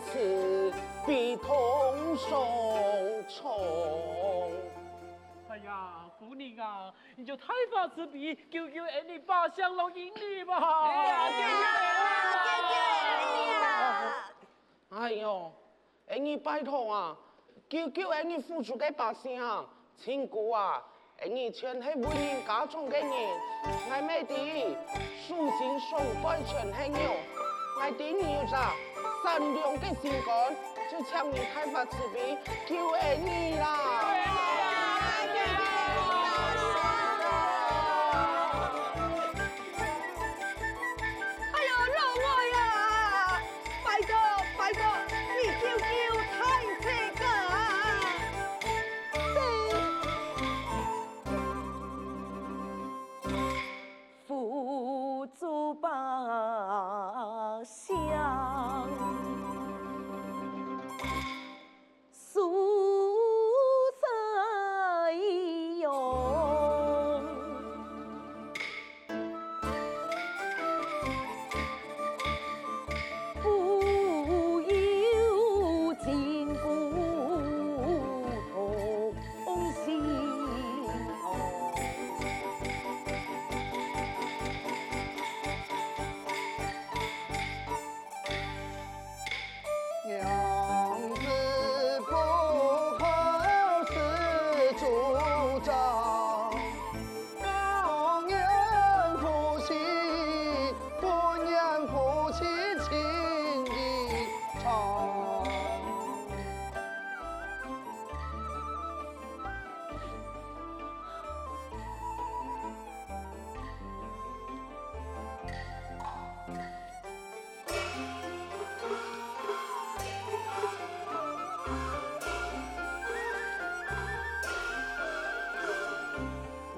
此笔痛重重。哎呀，姑娘啊，你就太发慈悲，救救俺你八香老英女吧！哎呀，救呀！哎呦，你拜托啊，救救俺你付出的八香，亲哥啊！俺你全系为人家中的人，俺妹的，竖心手背全系牛。爱的你有啥善良的心肝，就请你开发慈悲，救恩你啦！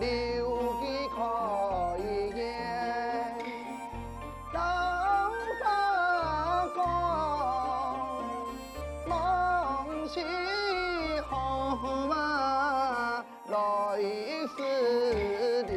柳枝开艳桃花红梦醒红嘛泪湿流